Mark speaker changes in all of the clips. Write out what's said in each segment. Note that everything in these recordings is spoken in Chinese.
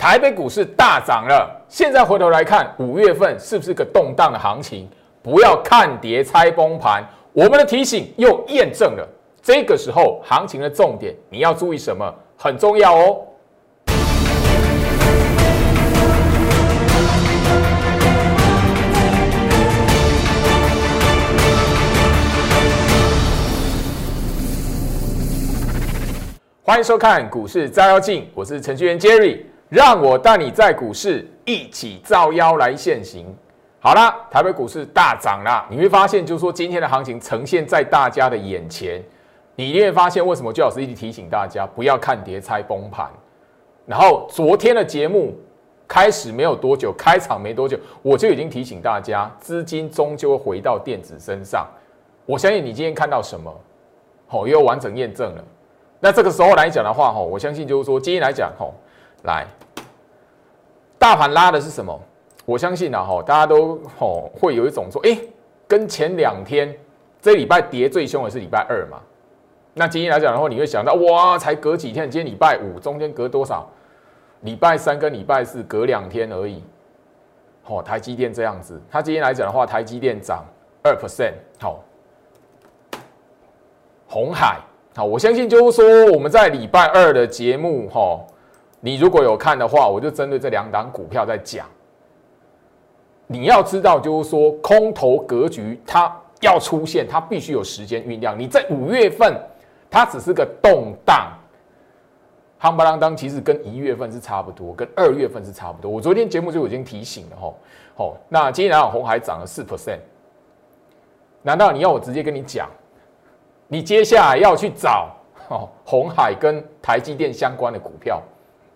Speaker 1: 台北股市大涨了，现在回头来看，五月份是不是个动荡的行情？不要看跌猜崩盘，我们的提醒又验证了。这个时候行情的重点，你要注意什么？很重要哦。欢迎收看股市照妖镜，我是程序员 Jerry。让我带你在股市一起造妖来现行。好啦，台北股市大涨啦，你会发现，就是说今天的行情呈现在大家的眼前，你一定会发现为什么周老师一直提醒大家不要看跌猜崩盘。然后昨天的节目开始没有多久，开场没多久，我就已经提醒大家，资金终究回到电子身上。我相信你今天看到什么，好，又完整验证了。那这个时候来讲的话，哈，我相信就是说今天来讲，哈。来，大盘拉的是什么？我相信啊，哈，大家都吼会有一种说，哎，跟前两天这礼拜跌最凶的是礼拜二嘛？那今天来讲的话，你会想到，哇，才隔几天，今天礼拜五，中间隔多少？礼拜三跟礼拜四隔两天而已。哦，台积电这样子，它今天来讲的话，台积电涨二 percent，好，红海，好，我相信就是说我们在礼拜二的节目，哈。你如果有看的话，我就针对这两档股票在讲。你要知道，就是说空头格局它要出现，它必须有时间酝酿。你在五月份，它只是个动荡，夯不啷当，其实跟一月份是差不多，跟二月份是差不多。我昨天节目就已经提醒了吼，吼，那今天来讲红海涨了四 percent，难道你要我直接跟你讲，你接下来要去找哦红海跟台积电相关的股票？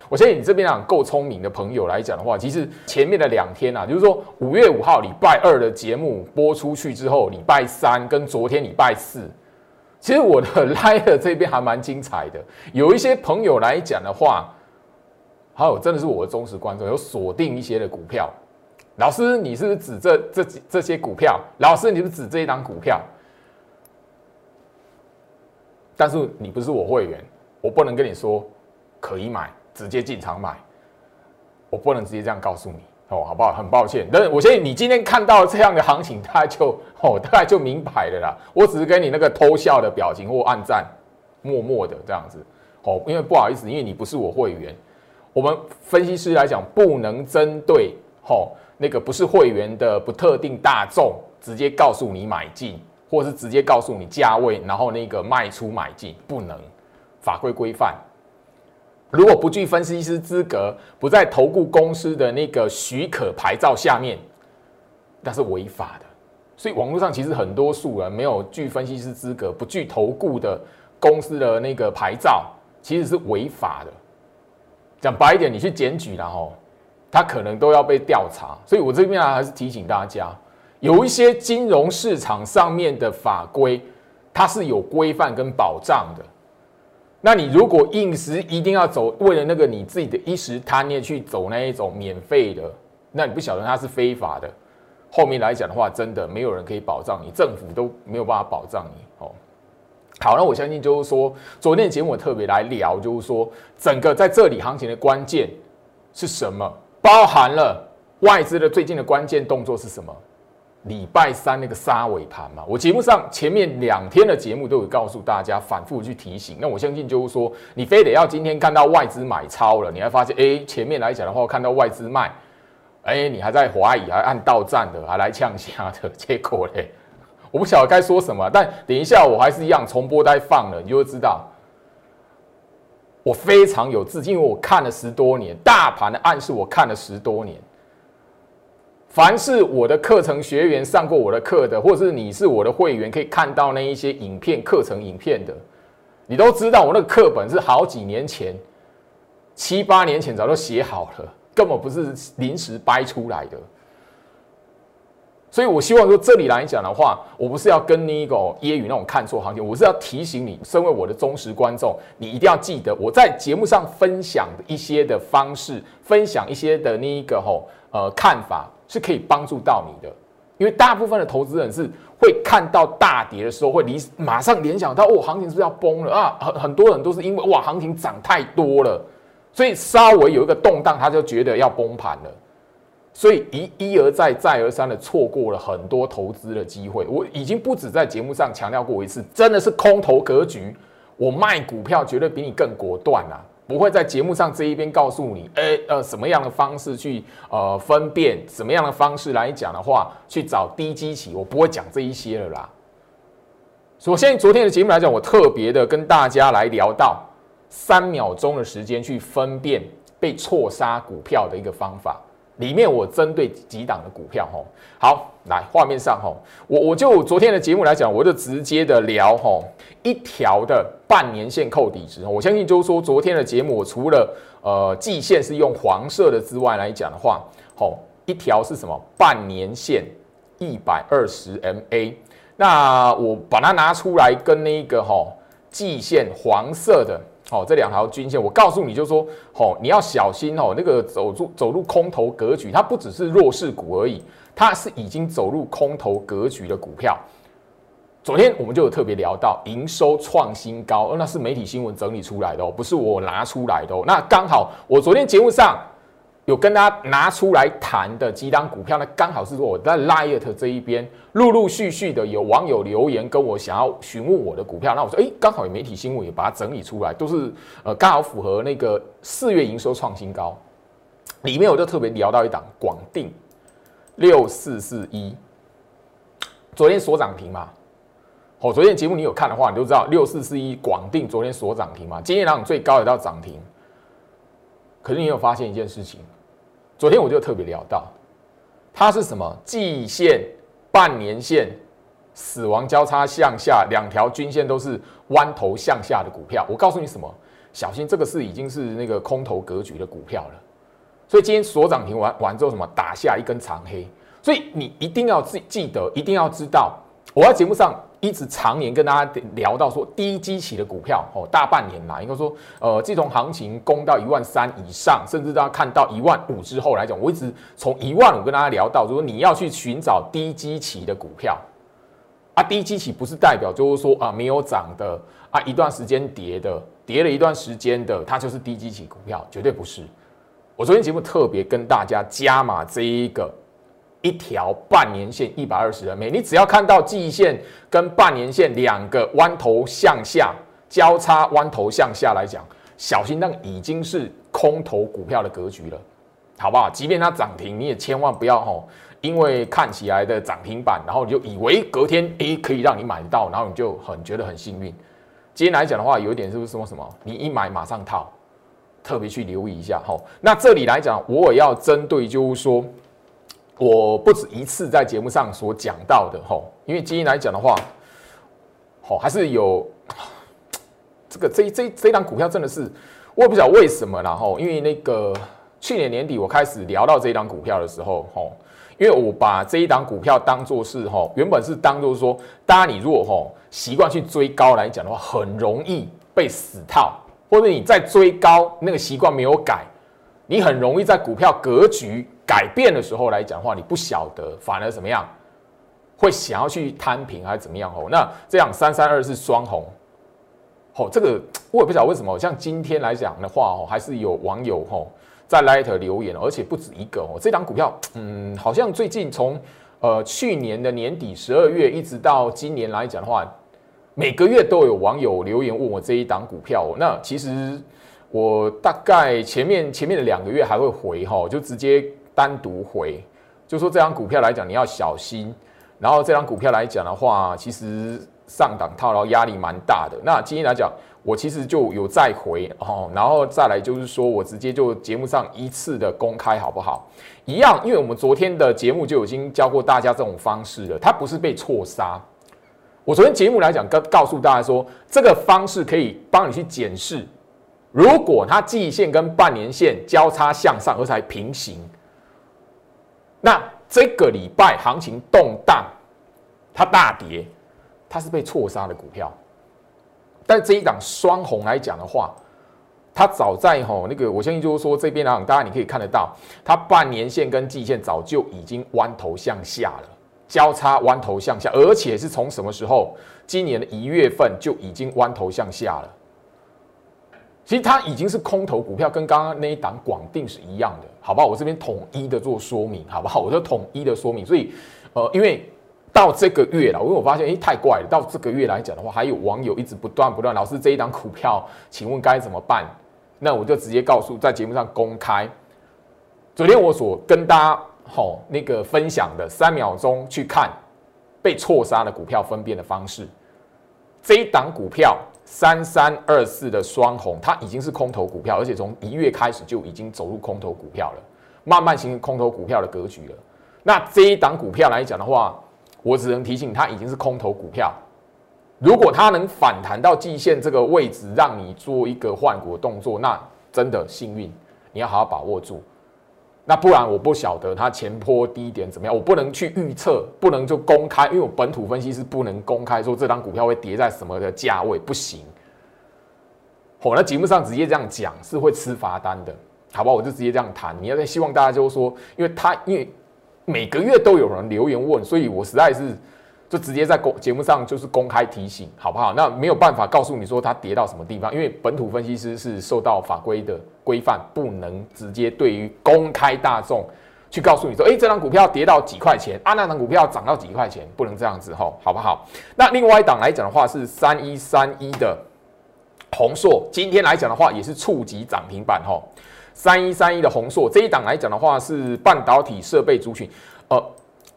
Speaker 1: 我相信你这边啊够聪明的朋友来讲的话，其实前面的两天啊，就是说五月五号礼拜二的节目播出去之后，礼拜三跟昨天礼拜四，其实我的 l i e 这边还蛮精彩的。有一些朋友来讲的话，还有真的是我的忠实观众，有锁定一些的股票。老师，你是不是指这这这些股票？老师，你是不是指这一档股票？但是你不是我会员，我不能跟你说可以买。直接进场买，我不能直接这样告诉你哦，好不好？很抱歉，但是我相信你今天看到这样的行情，大概就 哦，大概就明白了啦。我只是给你那个偷笑的表情或暗赞，默默的这样子哦，因为不好意思，因为你不是我会员，我们分析师来讲不能针对哦那个不是会员的不特定大众直接告诉你买进，或是直接告诉你价位，然后那个卖出买进，不能，法规规范。如果不具分析师资格，不在投顾公司的那个许可牌照下面，那是违法的。所以网络上其实很多数人没有具分析师资格，不具投顾的公司的那个牌照，其实是违法的。讲白一点，你去检举了吼，他可能都要被调查。所以我这边啊，还是提醒大家，有一些金融市场上面的法规，它是有规范跟保障的。那你如果硬是一定要走，为了那个你自己的一时贪念去走那一种免费的，那你不晓得它是非法的。后面来讲的话，真的没有人可以保障你，政府都没有办法保障你。哦，好，那我相信就是说，昨天节目我特别来聊，就是说整个在这里行情的关键是什么，包含了外资的最近的关键动作是什么。礼拜三那个杀尾盘嘛，我节目上前面两天的节目都有告诉大家，反复去提醒。那我相信就是说，你非得要今天看到外资买超了，你还发现，哎，前面来讲的话，看到外资卖，哎，你还在怀疑，还按到站的，还来呛虾的，结果嘞，我不晓得该说什么。但等一下我还是一样重播再放了，你就会知道，我非常有自信，因为我看了十多年大盘的暗示，我看了十多年。凡是我的课程学员上过我的课的，或者是你是我的会员，可以看到那一些影片、课程影片的，你都知道我那个课本是好几年前、七八年前早就写好了，根本不是临时掰出来的。所以我希望说，这里来讲的话，我不是要跟你一个揶揄那种看错行情，我是要提醒你，身为我的忠实观众，你一定要记得我在节目上分享一些的方式，分享一些的那一个吼呃看法。是可以帮助到你的，因为大部分的投资人是会看到大跌的时候，会离马上联想到哦，行情是不是要崩了啊？很很多人都是因为哇，行情涨太多了，所以稍微有一个动荡，他就觉得要崩盘了，所以一一而再再而三的错过了很多投资的机会。我已经不止在节目上强调过一次，真的是空头格局，我卖股票绝对比你更果断啊！不会在节目上这一边告诉你，哎呃，什么样的方式去呃分辨，什么样的方式来讲的话，去找低基期，我不会讲这一些了啦。首先，昨天的节目来讲，我特别的跟大家来聊到三秒钟的时间去分辨被错杀股票的一个方法。里面我针对几档的股票，吼，好，来画面上，哈，我我就昨天的节目来讲，我就直接的聊，吼，一条的半年线扣底值，我相信就是说，昨天的节目，我除了呃季线是用黄色的之外来讲的话，吼，一条是什么？半年线一百二十 MA，那我把它拿出来跟那个吼季线黄色的。好，这两条均线，我告诉你，就是说，好，你要小心哦。那个走入走入空头格局，它不只是弱势股而已，它是已经走入空头格局的股票。昨天我们就有特别聊到营收创新高，那是媒体新闻整理出来的哦，不是我拿出来的哦。那刚好我昨天节目上。有跟大家拿出来谈的几档股票呢？刚好是我在 Light 这一边陆陆续续的有网友留言跟我想要询问我的股票，那我说，哎，刚好有媒体新闻也把它整理出来，都是呃刚好符合那个四月营收创新高，里面我就特别聊到一档广定六四四一，昨天锁涨停嘛，哦，昨天节目你有看的话，你就知道六四四一广定昨天锁涨停嘛，今天两最高也到涨停，可是你有发现一件事情？昨天我就特别聊到，它是什么季线、半年线、死亡交叉向下，两条均线都是弯头向下的股票。我告诉你什么，小心这个是已经是那个空头格局的股票了。所以今天所涨停完完之后，什么打下一根长黑，所以你一定要记记得，一定要知道，我在节目上。一直常年跟大家聊到说，低基期的股票哦，大半年来应该说，呃，自从行情攻到一万三以上，甚至大家看到一万五之后来讲，我一直从一万五跟大家聊到，如果你要去寻找低基期的股票，啊，低基期不是代表就是说啊没有涨的啊，一段时间跌的，跌了一段时间的，它就是低基期股票，绝对不是。我昨天节目特别跟大家加码这一个。一条半年线一百二十 MA，你只要看到季线跟半年线两个弯头向下交叉，弯头向下来讲，小心那已经是空头股票的格局了，好不好？即便它涨停，你也千万不要吼，因为看起来的涨停板，然后你就以为隔天诶可以让你买到，然后你就很觉得很幸运。今天来讲的话，有一点是不是什么什么？你一买马上套，特别去留意一下吼。那这里来讲，我也要针对就是说。我不止一次在节目上所讲到的吼，因为今天来讲的话，好还是有 这个这这这档股票真的是我也不晓得为什么然后，因为那个去年年底我开始聊到这一档股票的时候吼，因为我把这一档股票当做是吼，原本是当做说，大家你如果吼习惯去追高来讲的话，很容易被死套，或者你在追高那个习惯没有改，你很容易在股票格局。改变的时候来讲话，你不晓得，反而怎么样，会想要去摊平还是怎么样哦？那这样三三二是双红，哦，这个我也不晓得为什么。像今天来讲的话哦，还是有网友哦在 Light 留言，而且不止一个哦。这档股票，嗯，好像最近从呃去年的年底十二月一直到今年来讲的话，每个月都有网友留言问我这一档股票。那其实我大概前面前面的两个月还会回哈，就直接。单独回，就说这张股票来讲，你要小心。然后这张股票来讲的话，其实上档套牢压力蛮大的。那今天来讲，我其实就有再回哦，然后再来就是说我直接就节目上一次的公开好不好？一样，因为我们昨天的节目就已经教过大家这种方式了，它不是被错杀。我昨天节目来讲，告告诉大家说，这个方式可以帮你去检视，如果它季线跟半年线交叉向上，而且平行。那这个礼拜行情动荡，它大跌，它是被错杀的股票。但这一档双红来讲的话，它早在吼那个，我相信就是说这边来讲，大家你可以看得到，它半年线跟季线早就已经弯头向下了，交叉弯头向下，而且是从什么时候？今年的一月份就已经弯头向下了。其实它已经是空头股票，跟刚刚那一档广定是一样的，好不好？我这边统一的做说明，好不好？我就统一的说明。所以，呃，因为到这个月了，因为我发现，哎，太怪了。到这个月来讲的话，还有网友一直不断不断，老师这一档股票，请问该怎么办？那我就直接告诉，在节目上公开。昨天我所跟大家好那个分享的三秒钟去看被错杀的股票分辨的方式，这一档股票。三三二四的双红，它已经是空头股票，而且从一月开始就已经走入空头股票了，慢慢形成空头股票的格局了。那这一档股票来讲的话，我只能提醒它已经是空头股票。如果它能反弹到季线这个位置，让你做一个换股动作，那真的幸运，你要好好把握住。那不然我不晓得它前坡低点怎么样，我不能去预测，不能就公开，因为我本土分析是不能公开说这张股票会跌在什么的价位，不行。哦，那节目上直接这样讲是会吃罚单的，好吧？我就直接这样谈。你要在希望大家就是说，因为他因为每个月都有人留言问，所以我实在是。就直接在公节目上就是公开提醒，好不好？那没有办法告诉你说它跌到什么地方，因为本土分析师是受到法规的规范，不能直接对于公开大众去告诉你说，哎，这张股票跌到几块钱啊，那张股票涨到几块钱，不能这样子吼，好不好？那另外一档来讲的话是三一三一的红硕，今天来讲的话也是触及涨停板吼，三一三一的红硕这一档来讲的话是半导体设备族群，呃。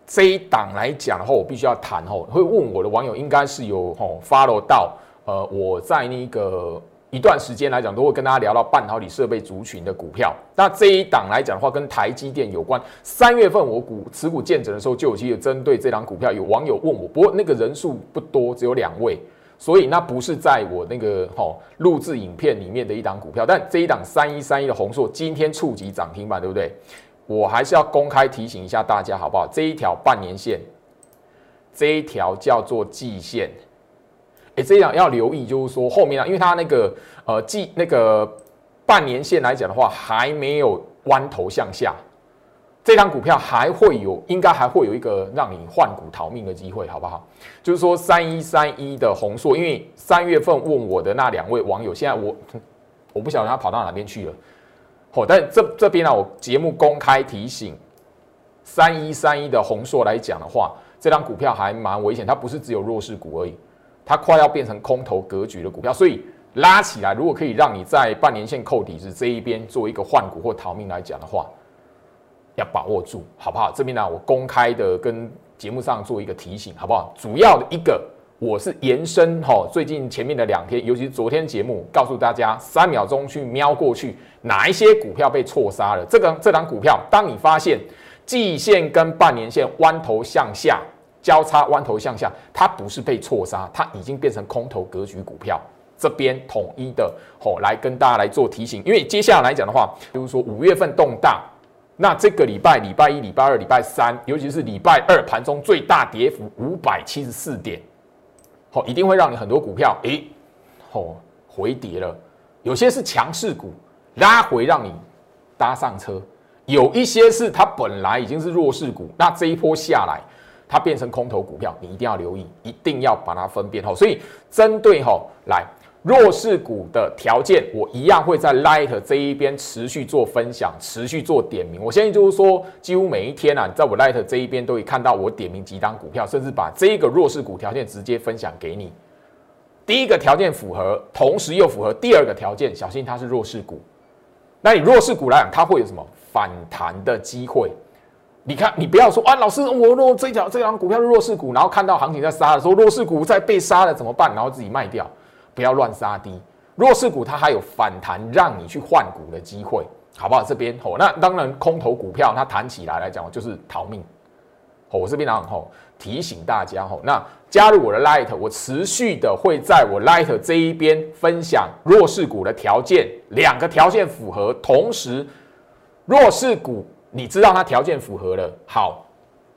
Speaker 1: 这一档来讲的话，我必须要谈吼，会问我的网友应该是有吼 follow 到，呃，我在那个一段时间来讲，都会跟大家聊到半导体设备族群的股票。那这一档来讲的话，跟台积电有关。三月份我股持股见证的时候，就有机会针对这档股票，有网友问我，不过那个人数不多，只有两位，所以那不是在我那个吼录制影片里面的一档股票。但这一档三一三一的红硕今天触及涨停板，对不对？我还是要公开提醒一下大家，好不好？这一条半年线，这一条叫做季线，哎，这样要留意，就是说后面啊，因为它那个呃季那个半年线来讲的话，还没有弯头向下，这张股票还会有，应该还会有一个让你换股逃命的机会，好不好？就是说三一三一的红硕，因为三月份问我的那两位网友，现在我我不晓得他跑到哪边去了。哦，但这这边呢，我节目公开提醒，三一三一的红硕来讲的话，这张股票还蛮危险，它不是只有弱势股而已，它快要变成空头格局的股票，所以拉起来，如果可以让你在半年线扣底子这一边做一个换股或逃命来讲的话，要把握住，好不好？这边呢，我公开的跟节目上做一个提醒，好不好？主要的一个。我是延伸哈，最近前面的两天，尤其是昨天节目，告诉大家三秒钟去瞄过去，哪一些股票被错杀了？这个这档股票，当你发现季线跟半年线弯头向下交叉，弯头向下，它不是被错杀，它已经变成空头格局股票。这边统一的吼来跟大家来做提醒，因为接下来来讲的话，比如说五月份动荡，那这个礼拜礼拜一、礼拜二、礼拜三，尤其是礼拜二盘中最大跌幅五百七十四点。好，一定会让你很多股票，诶，哦，回跌了。有些是强势股拉回，让你搭上车；有一些是它本来已经是弱势股，那这一波下来，它变成空头股票，你一定要留意，一定要把它分辨好。所以，针对哈来弱势股的条件，我一样会在 Light 这一边持续做分享，持续做点名。我相信就是说，几乎每一天啊，在我 Light 这一边都可以看到我点名几档股票，甚至把这个弱势股条件直接分享给你。第一个条件符合，同时又符合第二个条件，小心它是弱势股。那你弱势股来讲，它会有什么反弹的机会？你看，你不要说啊，老师，我若这条这张股票是弱势股，然后看到行情在杀的时候，弱势股在被杀了怎么办？然后自己卖掉。不要乱杀低，弱势股它还有反弹让你去换股的机会，好不好？这边吼，那当然空头股票它弹起来来讲就是逃命。吼，我这边呢吼提醒大家吼，那加入我的 Light，我持续的会在我 Light 这一边分享弱势股的条件，两个条件符合，同时弱势股你知道它条件符合了，好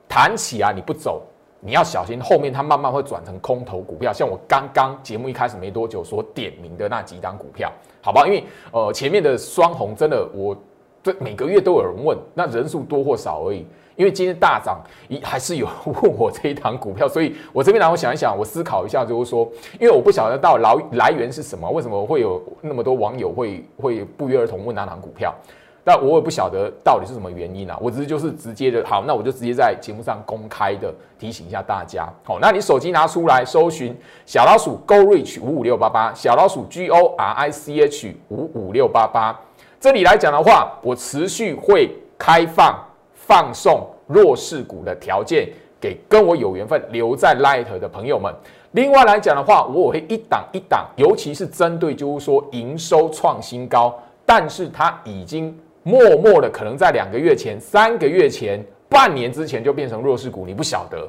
Speaker 1: 弹起啊，你不走。你要小心，后面它慢慢会转成空头股票，像我刚刚节目一开始没多久所点名的那几档股票，好吧？因为呃前面的双红真的我这每个月都有人问，那人数多或少而已。因为今天大涨，一还是有问我这一档股票，所以我这边让我想一想，我思考一下，就是说，因为我不晓得到来来源是什么，为什么会有那么多网友会会不约而同问那档股票？但我也不晓得到底是什么原因啊。我只是就是直接的，好，那我就直接在节目上公开的提醒一下大家。好，那你手机拿出来搜寻小老鼠 Go Reach 五五六八八，小老鼠 G O R I C H 五五六八八。这里来讲的话，我持续会开放。放送弱势股的条件给跟我有缘分留在 Light 的朋友们。另外来讲的话，我会一档一档，尤其是针对就是说营收创新高，但是它已经默默的可能在两个月前、三个月前、半年之前就变成弱势股，你不晓得。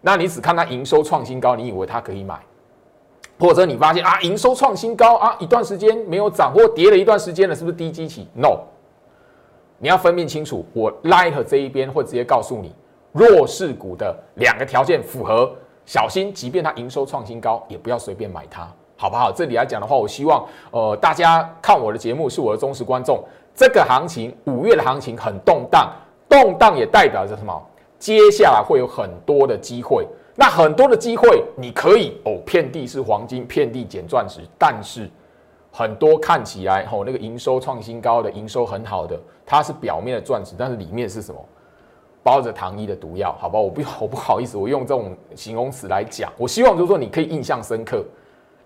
Speaker 1: 那你只看它营收创新高，你以为它可以买，或者你发现啊营收创新高啊一段时间没有涨或跌了一段时间了，是不是低基期？No。你要分辨清楚，我 Light 这一边会直接告诉你，弱势股的两个条件符合，小心，即便它营收创新高，也不要随便买它，好不好？这里来讲的话，我希望呃大家看我的节目是我的忠实观众。这个行情五月的行情很动荡，动荡也代表着什么？接下来会有很多的机会，那很多的机会你可以哦，遍地是黄金，遍地捡钻石，但是。很多看起来吼那个营收创新高的营收很好的，它是表面的钻石，但是里面是什么？包着糖衣的毒药，好吧？我不我不好意思，我用这种形容词来讲。我希望就是说你可以印象深刻，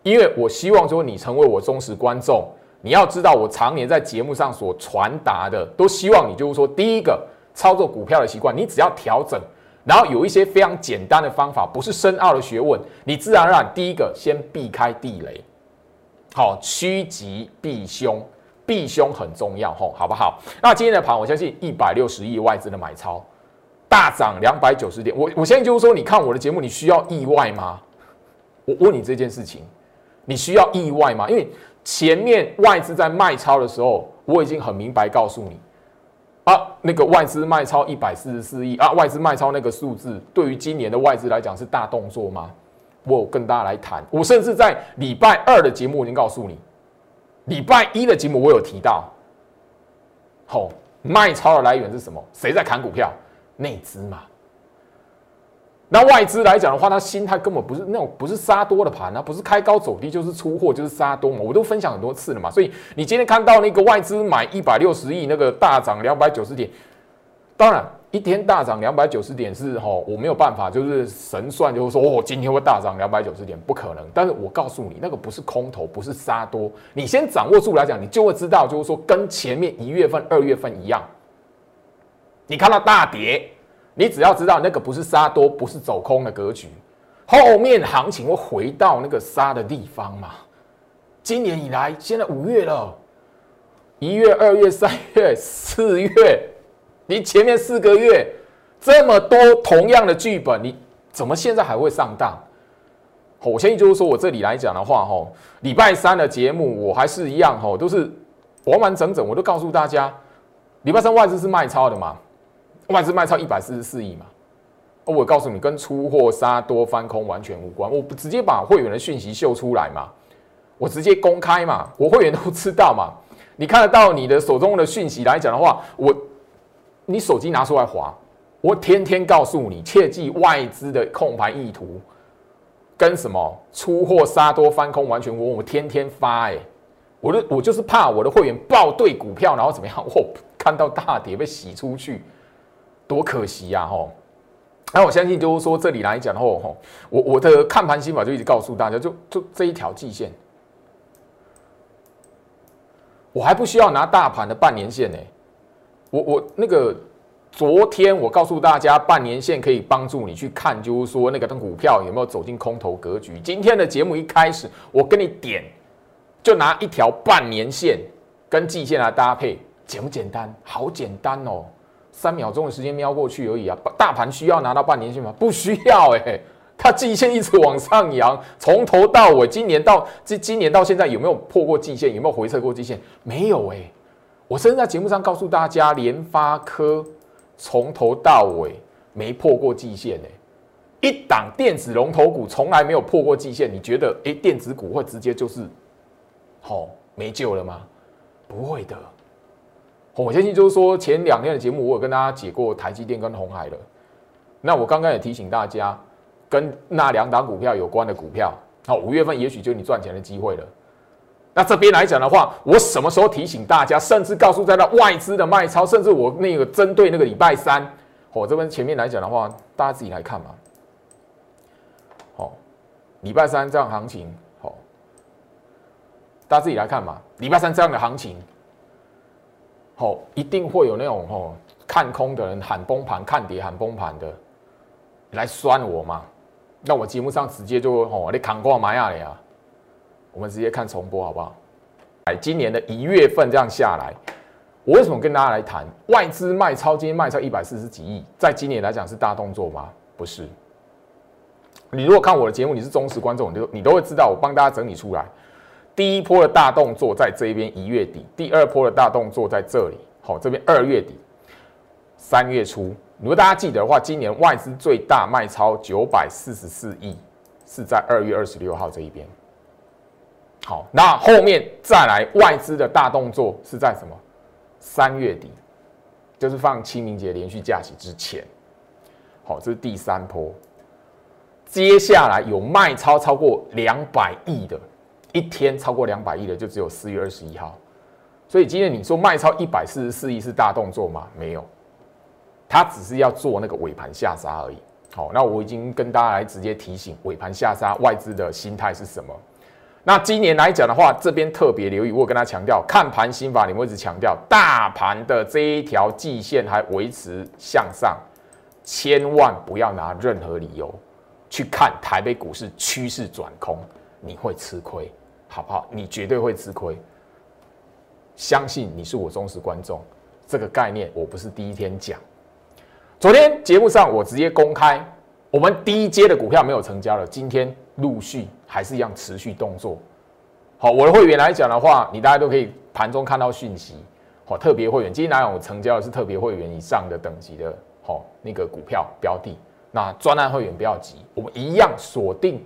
Speaker 1: 因为我希望说你成为我忠实观众。你要知道我常年在节目上所传达的，都希望你就是说第一个操作股票的习惯，你只要调整，然后有一些非常简单的方法，不是深奥的学问，你自然而然第一个先避开地雷。好，趋吉避凶，避凶很重要，吼，好不好？那今天的盘，我相信一百六十亿外资的买超，大涨两百九十点。我我现在就是说，你看我的节目，你需要意外吗？我问你这件事情，你需要意外吗？因为前面外资在卖超的时候，我已经很明白告诉你，啊，那个外资卖超一百四十四亿啊，外资卖超那个数字，对于今年的外资来讲是大动作吗？我跟大家来谈，我甚至在礼拜二的节目已经告诉你，礼拜一的节目我有提到，好，卖超的来源是什么？谁在砍股票？内资嘛。那外资来讲的话，他心态根本不是那种不是杀多的盘啊，不是开高走低就是出货就是杀多嘛，我都分享很多次了嘛。所以你今天看到那个外资买一百六十亿，那个大涨两百九十点，当然。一天大涨两百九十点是哈，我没有办法，就是神算，就是说哦，今天会大涨两百九十点，不可能。但是我告诉你，那个不是空头，不是杀多，你先掌握住来讲，你就会知道，就是说跟前面一月份、二月份一样，你看到大跌，你只要知道那个不是杀多，不是走空的格局，后面行情会回到那个杀的地方嘛。今年以来，现在五月了，一月、二月、三月、四月。你前面四个月这么多同样的剧本，你怎么现在还会上当？我相信就是说我这里来讲的话，哈，礼拜三的节目我还是一样，哈，都是完完整整，我都告诉大家，礼拜三外资是卖超的嘛，外资卖超一百四十四亿嘛，我告诉你，跟出货杀多翻空完全无关，我直接把会员的讯息秀出来嘛，我直接公开嘛，我会员都知道嘛，你看得到你的手中的讯息来讲的话，我。你手机拿出来划，我天天告诉你，切记外资的控盘意图。跟什么？出货杀多翻空完全我我天天发哎，我的我就是怕我的会员报对股票，然后怎么样？我看到大跌被洗出去，多可惜呀吼！那我相信就是说这里来讲后吼，我我的看盘心法就一直告诉大家，就就这一条季线，我还不需要拿大盘的半年线呢。我我那个昨天我告诉大家，半年线可以帮助你去看，就是说那个的股票有没有走进空头格局。今天的节目一开始，我跟你点，就拿一条半年线跟季线来搭配，简不简单？好简单哦，三秒钟的时间瞄过去而已啊。大盘需要拿到半年线吗？不需要哎，它季线一直往上扬，从头到尾，今年到今今年到现在有没有破过季线？有没有回撤过季线？没有哎。我甚至在节目上告诉大家，联发科从头到尾没破过季线呢。一档电子龙头股从来没有破过季线，你觉得哎，电子股会直接就是好没救了吗？不会的。我相信就是说前两天的节目，我有跟大家解过台积电跟红海了。那我刚刚也提醒大家，跟那两档股票有关的股票，好，五月份也许就你赚钱的机会了。那这边来讲的话，我什么时候提醒大家，甚至告诉在那外资的卖超，甚至我那个针对那个礼拜三，我这边前面来讲的话，大家自己来看嘛。好，礼拜三这样行情，好，大家自己来看嘛。礼拜三这样的行情。好，一定会有那种吼看空的人喊崩盘，看跌喊崩盘的来酸我嘛？那我节目上直接就吼你扛过玛雅了呀？我们直接看重播好不好？哎，今年的一月份这样下来，我为什么跟大家来谈外资卖超？今天卖超一百四十几亿，在今年来讲是大动作吗？不是。你如果看我的节目，你是忠实观众，你都你都会知道，我帮大家整理出来。第一波的大动作在这一边一月底，第二波的大动作在这里。好，这边二月底、三月初，如果大家记得的话，今年外资最大卖超九百四十四亿，是在二月二十六号这一边。好，那后面再来外资的大动作是在什么？三月底，就是放清明节连续假期之前。好，这是第三波。接下来有卖超超过两百亿的。一天超过两百亿的就只有四月二十一号，所以今天你说卖超一百四十四亿是大动作吗？没有，他只是要做那个尾盘下杀而已。好，那我已经跟大家来直接提醒尾盘下杀外资的心态是什么。那今年来讲的话，这边特别留意，我跟他强调看盘心法，你们一直强调大盘的这一条季线还维持向上，千万不要拿任何理由去看台北股市趋势转空，你会吃亏。好不好？你绝对会吃亏。相信你是我忠实观众，这个概念我不是第一天讲。昨天节目上我直接公开，我们第一阶的股票没有成交了，今天陆续还是一样持续动作。好，我的会员来讲的话，你大家都可以盘中看到讯息。好，特别会员今天来讲我成交的是特别会员以上的等级的，好那个股票标的。那专案会员不要急，我们一样锁定。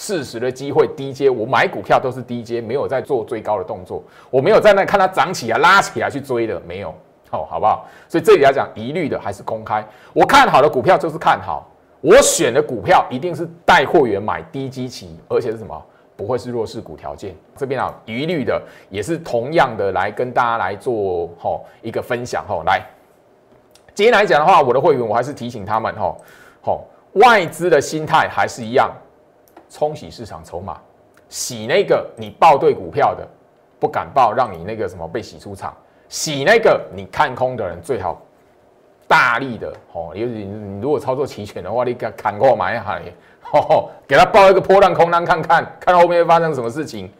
Speaker 1: 适时的机会低阶，我买股票都是低阶，没有在做最高的动作，我没有在那看它涨起来拉起来去追的，没有，好，好不好？所以这里来讲，一律的还是公开。我看好的股票就是看好，我选的股票一定是带货源买低基期，而且是什么？不会是弱势股条件。这边啊，一律的也是同样的来跟大家来做吼一个分享吼。来，今天来讲的话，我的会员我还是提醒他们吼，吼外资的心态还是一样。冲洗市场筹码，洗那个你报对股票的不敢报，让你那个什么被洗出场；洗那个你看空的人最好大力的哦，尤其你如果操作齐全的话，你给砍过买下，哦，给他报一个破烂空单看看，看到后面会发生什么事情。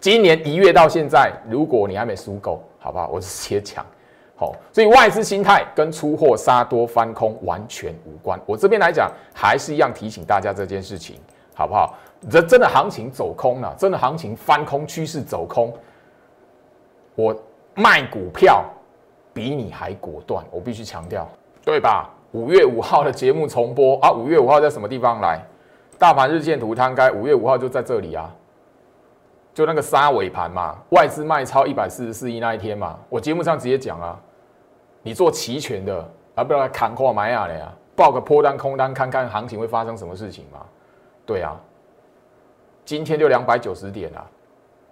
Speaker 1: 今年一月到现在，如果你还没输够，好不好？我直接讲，好，所以外资心态跟出货杀多翻空完全无关。我这边来讲，还是一样提醒大家这件事情。好不好？这真的行情走空了，真的行情翻空趋势走空。我卖股票比你还果断，我必须强调，对吧？五月五号的节目重播啊，五月五号在什么地方来？大盘日线图摊开，五月五号就在这里啊，就那个杀尾盘嘛，外资卖超一百四十四亿那一天嘛，我节目上直接讲啊，你做期权的啊，不要来砍货买啊的呀，报个破单空单，看看行情会发生什么事情嘛。对啊，今天就两百九十点啊，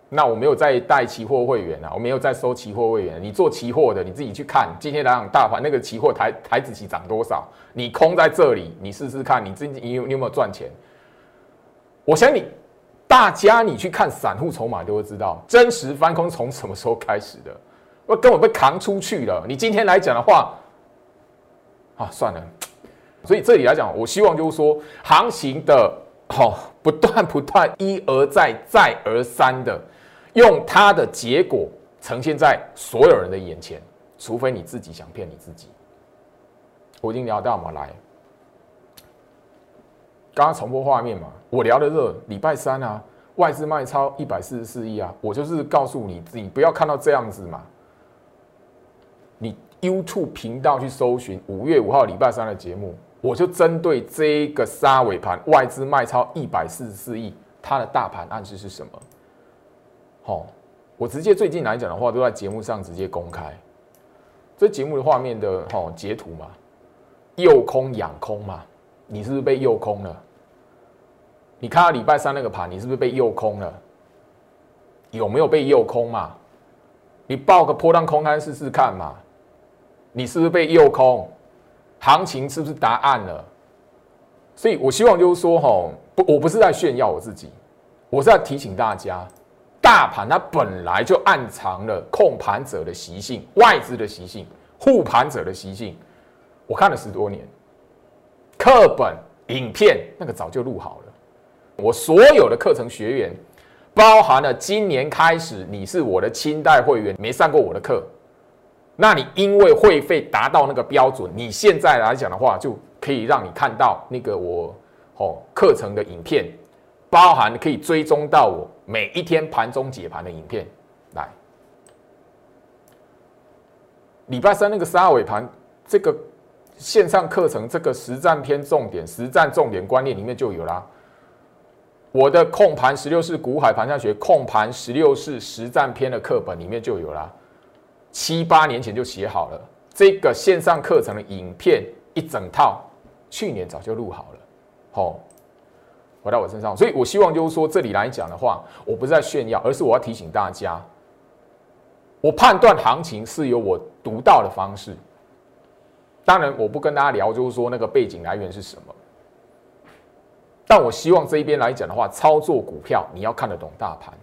Speaker 1: 那我没有再带期货会员啊，我没有再收期货会员。你做期货的，你自己去看今天来讲大盘那个期货台台子期涨多少？你空在这里，你试试看，你自己你有你有没有赚钱？我想你大家你去看散户筹码都会知道，真实翻空从什么时候开始的？我根本被扛出去了。你今天来讲的话，啊，算了。所以这里来讲，我希望就是说，行情的。好，不断不断，一而再，再而三的用它的结果呈现在所有人的眼前，除非你自己想骗你自己。我已经聊到嘛，来，刚刚重播画面嘛，我聊的是礼拜三啊，外资卖超一百四十四亿啊，我就是告诉你，你不要看到这样子嘛，你 YouTube 频道去搜寻五月五号礼拜三的节目。我就针对这个杀尾盘，外资卖超一百四十四亿，它的大盘暗示是什么？好，我直接最近来讲的话，都在节目上直接公开。这节目的画面的哈截图嘛，诱空养空嘛，你是不是被诱空了？你看到礼拜三那个盘，你是不是被诱空了？有没有被诱空嘛？你报个波浪空单试试看嘛？你是不是被诱空？行情是不是答案了？所以我希望就是说，吼，不，我不是在炫耀我自己，我是在提醒大家，大盘它本来就暗藏了控盘者的习性、外资的习性、护盘者的习性。我看了十多年，课本、影片那个早就录好了。我所有的课程学员，包含了今年开始你是我的清代会员，没上过我的课，那你因为会费达到那个标准，你现在来讲的话，就可以让你看到那个我哦课程的影片，包含可以追踪到我每一天盘中解盘的影片。来，礼拜三那个十二尾盘这个线上课程，这个实战篇重点、实战重点观念里面就有啦。我的控盘十六式股海盘下学控盘十六式实战篇的课本里面就有了，七八年前就写好了。这个线上课程的影片一整套，去年早就录好了。好，回到我身上，所以我希望就是说，这里来讲的话，我不是在炫耀，而是我要提醒大家，我判断行情是有我独到的方式。当然，我不跟大家聊，就是说那个背景来源是什么。但我希望这一边来讲的话，操作股票你要看得懂大盘。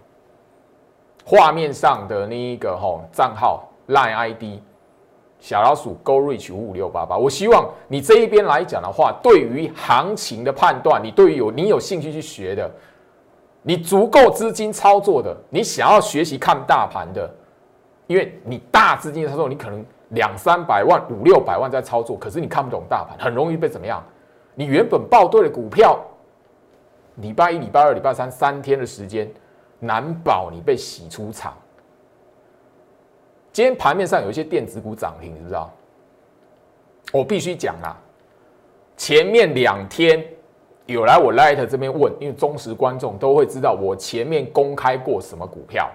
Speaker 1: 画面上的那一个吼账号 line ID 小老鼠 Go Reach 五五六八八，我希望你这一边来讲的话，对于行情的判断，你对于有你有兴趣去学的，你足够资金操作的，你想要学习看大盘的，因为你大资金操作，你可能两三百万、五六百万在操作，可是你看不懂大盘，很容易被怎么样？你原本报对的股票。礼拜一、礼拜二、礼拜三三天的时间，难保你被洗出场。今天盘面上有一些电子股涨停，知不知道？我必须讲啦，前面两天有来我 Light 这边问，因为忠实观众都会知道我前面公开过什么股票。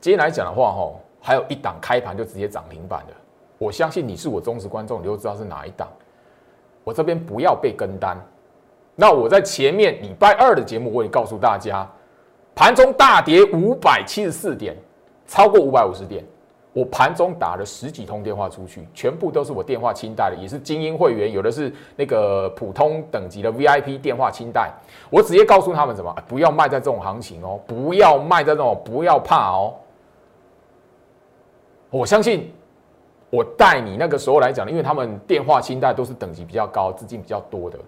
Speaker 1: 今天来讲的话，吼，还有一档开盘就直接涨停板的，我相信你是我忠实观众，你就知道是哪一档。我这边不要被跟单。那我在前面礼拜二的节目，我也告诉大家，盘中大跌五百七十四点，超过五百五十点，我盘中打了十几通电话出去，全部都是我电话清代的，也是精英会员，有的是那个普通等级的 VIP 电话清代，我直接告诉他们什么，不要卖在这种行情哦，不要卖在这种，不要怕哦。我相信我带你那个时候来讲，因为他们电话清代都是等级比较高、资金比较多的。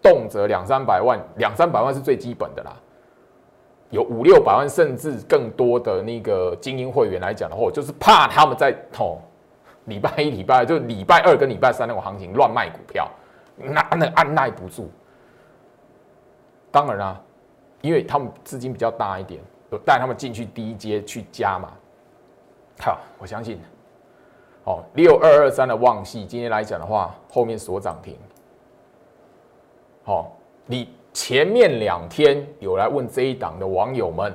Speaker 1: 动辄两三百万，两三百万是最基本的啦。有五六百万甚至更多的那个精英会员来讲的话，就是怕他们在哦，礼拜一、礼拜二就礼拜二跟礼拜三那种行情乱卖股票，那那按耐不住。当然啦，因为他们资金比较大一点，有带他们进去第一阶去加嘛。好，我相信，哦，六二二三的旺系今天来讲的话，后面锁涨停。好，你前面两天有来问这一档的网友们，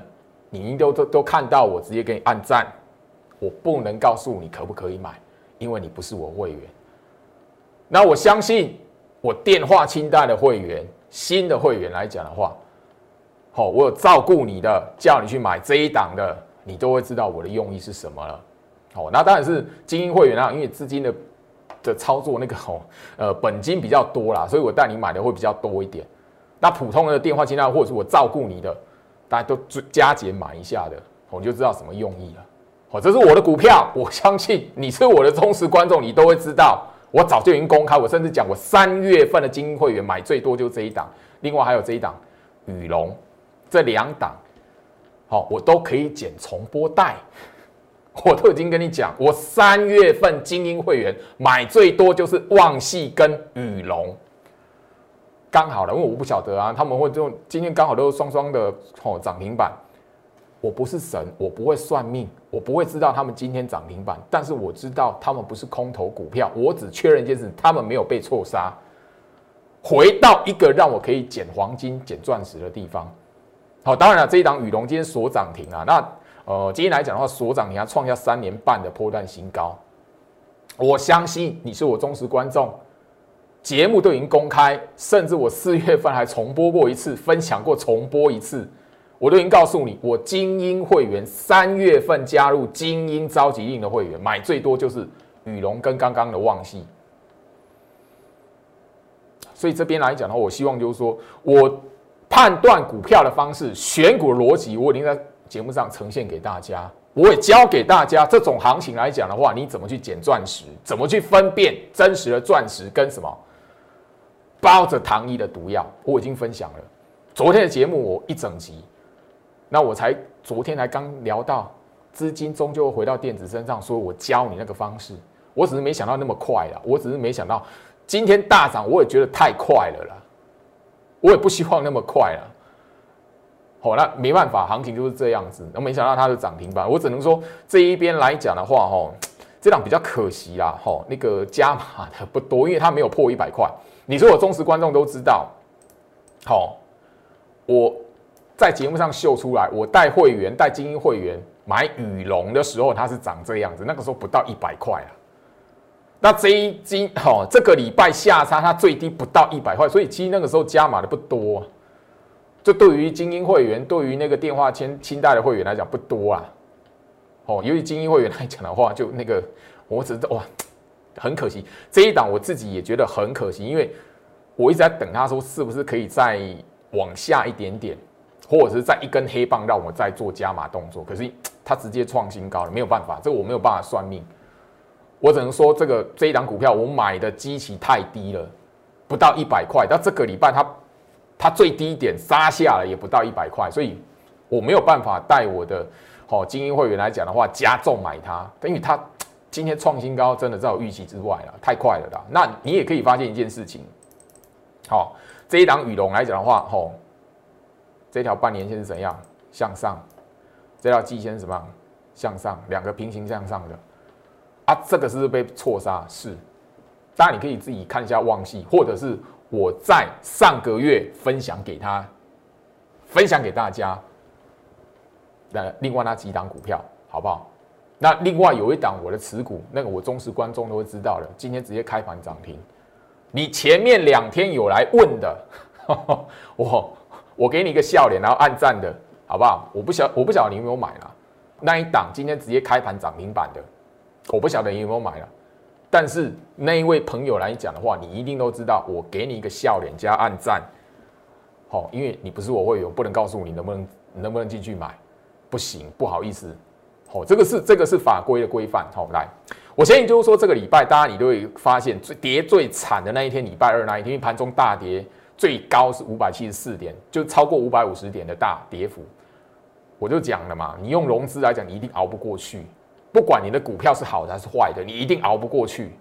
Speaker 1: 你都都都看到我直接给你按赞，我不能告诉你可不可以买，因为你不是我会员。那我相信我电话清单的会员，新的会员来讲的话，好，我有照顾你的，叫你去买这一档的，你都会知道我的用意是什么了。好，那当然是精英会员啊，因为资金的。的操作那个吼，呃，本金比较多啦，所以我带你买的会比较多一点。那普通的电话清单或者是我照顾你的，大家都加减买一下的，我就知道什么用意了。好，这是我的股票，我相信你是我的忠实观众，你都会知道。我早就已经公开，我甚至讲我三月份的精英会员买最多就这一档，另外还有这一档宇龙，这两档，好，我都可以剪重播带。我都已经跟你讲，我三月份精英会员买最多就是旺系跟宇龙，刚好了，因为我不晓得啊，他们会就今天刚好都是双双的哦涨停板。我不是神，我不会算命，我不会知道他们今天涨停板，但是我知道他们不是空头股票，我只确认一件事，他们没有被错杀，回到一个让我可以捡黄金、捡钻石的地方。好，当然了，这一档宇龙今天所涨停啊，那。呃，今天来讲的话，所涨你还创下三年半的破断新高，我相信你是我忠实观众，节目都已经公开，甚至我四月份还重播过一次，分享过重播一次，我都已经告诉你，我精英会员三月份加入精英召集令的会员，买最多就是羽龙跟刚刚的旺系。所以这边来讲的话，我希望就是说我判断股票的方式、选股的逻辑，我已经在节目上呈现给大家。我也教给大家，这种行情来讲的话，你怎么去捡钻石，怎么去分辨真实的钻石跟什么包着糖衣的毒药，我已经分享了。昨天的节目我一整集，那我才昨天才刚聊到，资金终究回到电子身上，说我教你那个方式，我只是没想到那么快了，我只是没想到。今天大涨，我也觉得太快了啦，我也不希望那么快了。好，那没办法，行情就是这样子。那没想到它是涨停板，我只能说这一边来讲的话，哈，这档比较可惜啦，哈，那个加码的不多，因为它没有破一百块。你说我忠实观众都知道，好，我在节目上秀出来，我带会员带精英会员买羽龙的时候，它是长这样子，那个时候不到一百块啊。那这一金哦，这个礼拜下差它最低不到一百块，所以其实那个时候加码的不多。这对于精英会员，对于那个电话签清代的会员来讲不多啊。哦，由于精英会员来讲的话，就那个我只是哇，很可惜这一档我自己也觉得很可惜，因为我一直在等他说是不是可以再往下一点点，或者是再一根黑棒让我再做加码动作，可是它直接创新高了，没有办法，这个我没有办法算命。我只能说，这个这一档股票我买的基期太低了，不到一百块。到这个礼拜，它它最低点杀下来也不到一百块，所以我没有办法带我的好精英会员来讲的话，加重买它，因为它今天创新高，真的在我预期之外了，太快了啦。那你也可以发现一件事情，好，这一档羽龙来讲的话，吼，这条半年线是怎样向上？这条季线是什么向上？两个平行向上的。啊，这个是不是被错杀？是，当然你可以自己看一下旺系，或者是我在上个月分享给他，分享给大家。那另外那几档股票好不好？那另外有一档我的持股，那个我忠实观众都会知道的，今天直接开盘涨停。你前面两天有来问的，我我给你一个笑脸，然后按赞的好不好？我不晓我不晓得你有没有买了那一档，今天直接开盘涨停板的。我不晓得你有没有买了，但是那一位朋友来讲的话，你一定都知道，我给你一个笑脸加暗赞，好，因为你不是我会员，不能告诉你能不能能不能进去买，不行，不好意思，哦，这个是这个是法规的规范，好，来，我相信就是说这个礼拜，大家你都会发现最跌最惨的那一天，礼拜二那一天，盘中大跌最高是五百七十四点，就超过五百五十点的大跌幅，我就讲了嘛，你用融资来讲，你一定熬不过去。不管你的股票是好的还是坏的，你一定熬不过去。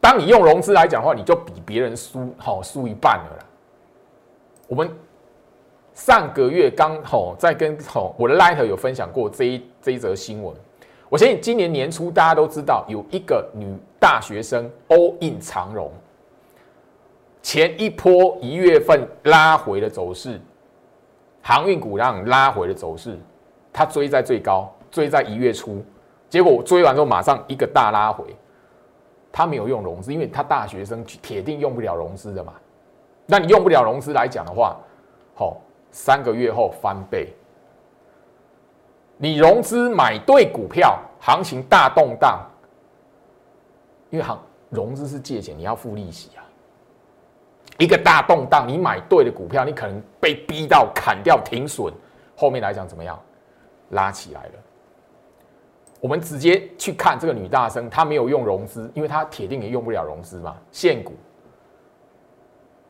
Speaker 1: 当你用融资来讲的话，你就比别人输，好输一半了啦。我们上个月刚好在跟好我的 Light 有分享过这一这一则新闻。我相信今年年初大家都知道，有一个女大学生 all in 长荣，前一波一月份拉回的走势，航运股让拉回的走势。他追在最高，追在一月初，结果追完之后马上一个大拉回，他没有用融资，因为他大学生铁定用不了融资的嘛。那你用不了融资来讲的话，好，三个月后翻倍。你融资买对股票，行情大动荡，因为行融资是借钱，你要付利息啊。一个大动荡，你买对的股票，你可能被逼到砍掉停损，后面来讲怎么样？拉起来了，我们直接去看这个女大生，她没有用融资，因为她铁定也用不了融资嘛。现股，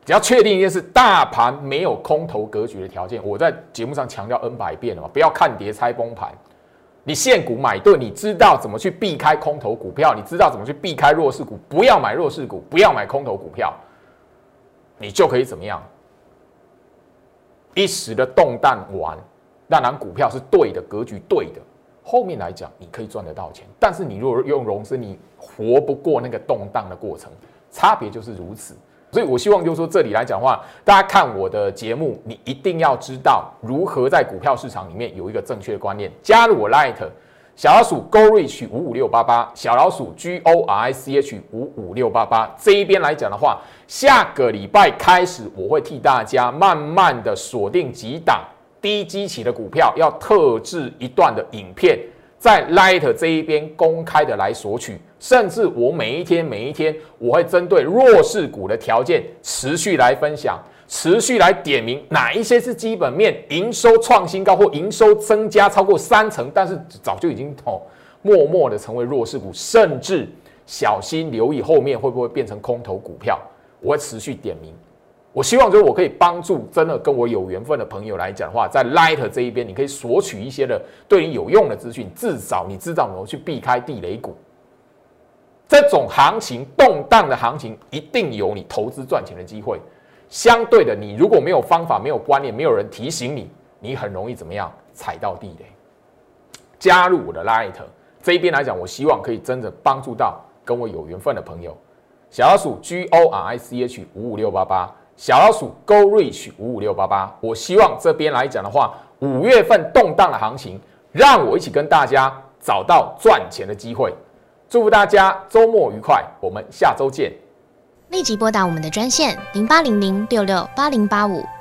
Speaker 1: 只要确定一件事，大盘没有空头格局的条件，我在节目上强调 N 百遍了嘛，不要看跌猜崩盘。你现股买对，你知道怎么去避开空头股票，你知道怎么去避开弱势股，不要买弱势股，不要买空头股票，你就可以怎么样？一时的动荡完。那然股票是对的，格局对的，后面来讲你可以赚得到钱。但是你如果用融资，你活不过那个动荡的过程，差别就是如此。所以我希望就是说这里来讲的话，大家看我的节目，你一定要知道如何在股票市场里面有一个正确的观念。加入我 Light 小老鼠 Go Reach 五五六八八，小老鼠 G O R I C H 五五六八八这一边来讲的话，下个礼拜开始我会替大家慢慢的锁定几档低基期的股票，要特制一段的影片。在 Light 这一边公开的来索取，甚至我每一天每一天，我会针对弱势股的条件持续来分享，持续来点名哪一些是基本面营收创新高或营收增加超过三成，但是早就已经哦默默的成为弱势股，甚至小心留意后面会不会变成空头股票，我会持续点名。我希望就是我可以帮助真的跟我有缘分的朋友来讲的话，在 Light 这一边，你可以索取一些的对你有用的资讯，至少你知道怎么去避开地雷股。这种行情动荡的行情，一定有你投资赚钱的机会。相对的，你如果没有方法、没有观念、没有人提醒你，你很容易怎么样踩到地雷。加入我的 Light 这一边来讲，我希望可以真的帮助到跟我有缘分的朋友。小老鼠 G O R I C H 五五六八八。小老鼠 Go Reach 五五六八八，我希望这边来讲的话，五月份动荡的行情，让我一起跟大家找到赚钱的机会。祝福大家周末愉快，我们下周见。
Speaker 2: 立即拨打我们的专线零八零零六六八零八五